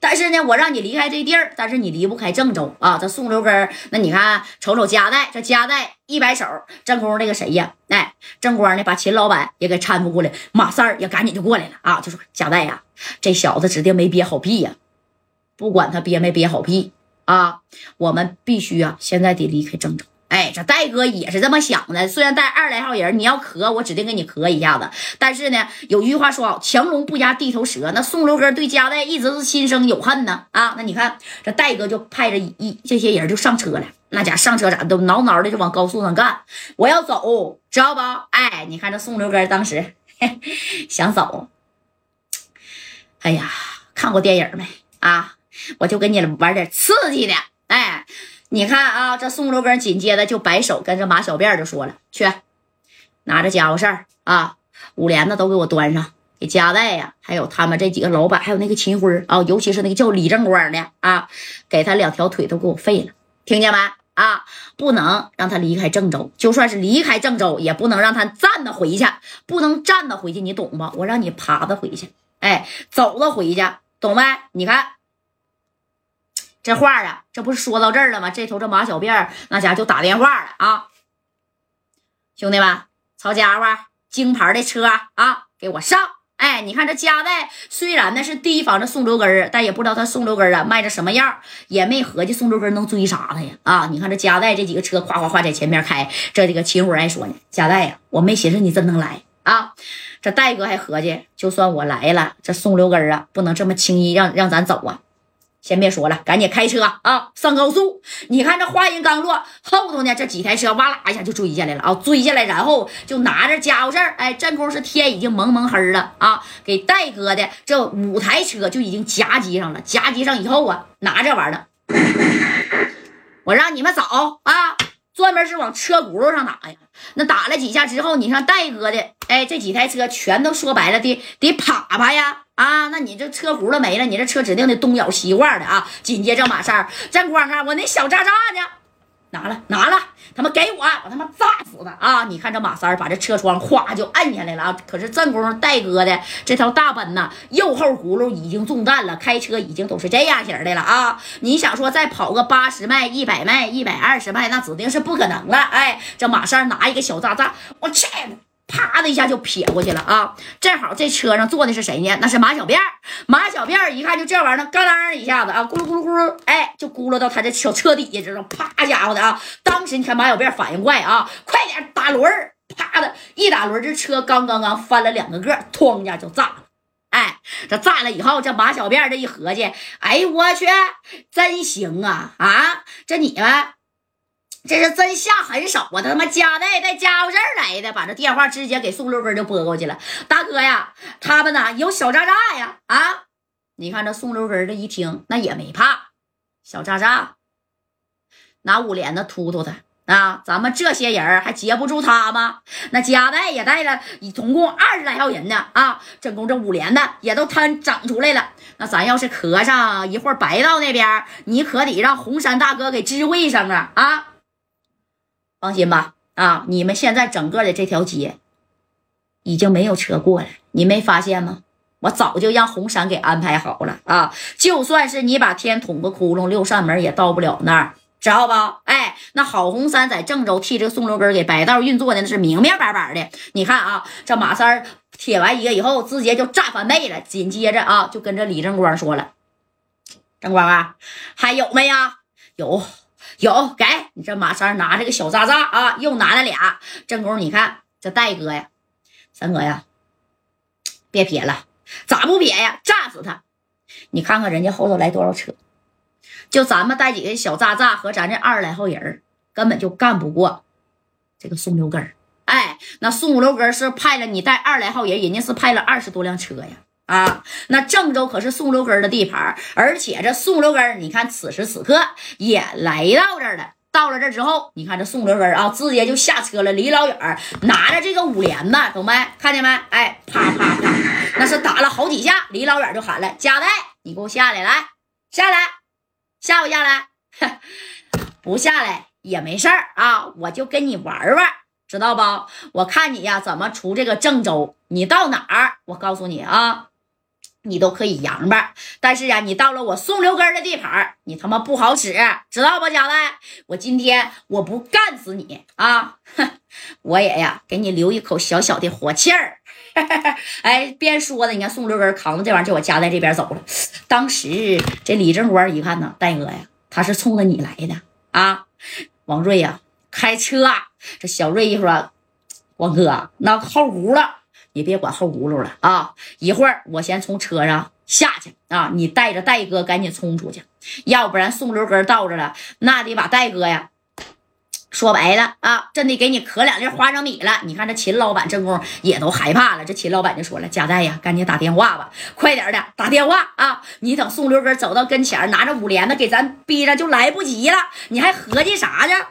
但是呢，我让你离开这地儿，但是你离不开郑州啊。这宋留根，那你看，瞅瞅夹带，这夹带一摆手，正宫那个谁呀？哎，正光呢，把秦老板也给搀扶过来，马三儿也赶紧就过来了啊，就说夹带呀，这小子指定没憋好屁呀，不管他憋没憋好屁啊，我们必须啊，现在得离开郑州。哎，这戴哥也是这么想的。虽然带二来号人，你要咳，我指定给你咳一下子。但是呢，有句话说好，强龙不压地头蛇。那宋六哥对加代一直是心生有恨呢。啊，那你看这戴哥就派着一这些人就上车了。那家上车咋都挠挠的就往高速上干。我要走，知道不？哎，你看这宋六哥当时 想走。哎呀，看过电影没啊？我就给你玩点刺激的。哎。你看啊，这宋六根紧接着就摆手跟着马小辫就说了：“去，拿着家伙事儿啊，五连子都给我端上，给家代呀，还有他们这几个老板，还有那个秦辉啊，尤其是那个叫李正光的啊，给他两条腿都给我废了，听见没？啊，不能让他离开郑州，就算是离开郑州，也不能让他站着回去，不能站着回去，你懂不？我让你爬着回去，哎，走着回去，懂没？你看。”这话啊，这不是说到这儿了吗？这头这马小辫那家就打电话了啊，兄弟们，曹家伙，京牌的车啊，给我上！哎，你看这加代虽然呢是提防着宋六根儿，但也不知道他宋六根儿啊卖的什么样，也没合计宋六根能追杀他呀啊！你看这加代这几个车夸夸夸在前面开，这这个秦虎还说呢，加代呀，我没寻思你真能来啊！这戴哥还合计，就算我来了，这宋六根儿啊不能这么轻易让让咱走啊！先别说了，赶紧开车啊，上高速！你看这话音刚落，后头呢这几台车哇啦一下就追下来了啊，追下来，然后就拿着家伙事儿，哎，这功夫是天已经蒙蒙黑了啊，给戴哥的这五台车就已经夹击上了，夹击上以后啊，拿这玩意儿，我让你们走啊，专门是往车轱辘上打呀。那打了几下之后，你看戴哥的，哎，这几台车全都说白了得得啪啪呀。啊，那你这车轱辘没了，你这车指定得东咬西挂的啊！紧接着马三站光啊，我那小渣渣呢？拿了，拿了，他妈给我，我他妈炸死他啊！你看这马三把这车窗哗就按下来了啊！可是正宫戴哥的这条大奔呐，右后轱辘已经中弹了，开车已经都是这样型的了啊！你想说再跑个八十迈、一百迈、一百二十迈，那指定是不可能了。哎，这马三拿一个小炸炸，我去！啪的一下就撇过去了啊！正好这车上坐的是谁呢？那是马小辫马小辫一看就这玩意儿，嘎当一下子啊，咕噜咕噜咕噜，哎，就咕噜到他这小车底下，这种啪家伙的啊！当时你看马小辫反应快啊，快点打轮儿，啪的一打轮，这车刚刚刚翻了两个个，哐一下就炸了。哎，这炸了以后，这马小辫这一合计，哎呦我去，真行啊啊！这你们。这是真下狠手啊！他妈加代带家伙事儿来的，把这电话直接给宋六根就拨过去了。大哥呀，他们呢有小渣渣呀！啊，你看这宋六根这一听，那也没怕，小渣渣拿五连子突突他啊！咱们这些人还截不住他吗？那加代也带了，总共二十来号人呢！啊，真共这五连的也都摊整出来了。那咱要是磕上一会儿，白道那边你可得让红山大哥给知会一声啊！啊！放心吧，啊，你们现在整个的这条街已经没有车过来，你没发现吗？我早就让红山给安排好了啊！就算是你把天捅个窟窿，六扇门也到不了那儿，知道不？哎，那郝红山在郑州替这个宋六根给白道运作的那是明明白白的。你看啊，这马三儿铁完一个以后，直接就炸翻倍了。紧接着啊，就跟着李正光说了：“正光啊，还有没呀？有。”有给你这马三拿着个小渣渣啊，又拿了俩。正宫，你看这戴哥呀，三哥呀，别撇了，咋不撇呀？炸死他！你看看人家后头来多少车，就咱们带几个小渣渣和咱这二十来号人根本就干不过这个宋六根哎，那宋六根是派了你带二十来号人，人家是派了二十多辆车呀。啊，那郑州可是宋六根的地盘，而且这宋六根，你看此时此刻也来到这儿了。到了这之后，你看这宋六根啊，直接就下车了，离老远拿着这个五连子，懂没？看见没？哎，啪啪啪，那是打了好几下，离老远就喊了：“加代，你给我下来，来下来，下不下来？不下来也没事儿啊，我就跟你玩玩，知道不？我看你呀，怎么出这个郑州？你到哪儿？我告诉你啊。”你都可以扬吧，但是啊，你到了我宋留根的地盘，你他妈不好使，知道不，贾代？我今天我不干死你啊！我也呀，给你留一口小小的火气儿。哎，边说的，你看宋六根扛着这玩意儿就往家代这边走了。当时这李正官一看呢，戴哥呀，他是冲着你来的啊！王瑞呀，开车。这小瑞一说，王哥，那后轱了，你别管后轱辘了啊！一会儿我先从车上下去啊，你带着戴哥赶紧冲出去，要不然宋六根到这了，那得把戴哥呀。说白了啊，真得给你磕两粒花生米了。你看这秦老板这功也都害怕了。这秦老板就说了：“贾代呀，赶紧打电话吧，快点的打电话啊！你等宋六根走到跟前拿着五连子给咱逼着，就来不及了。你还合计啥呢？”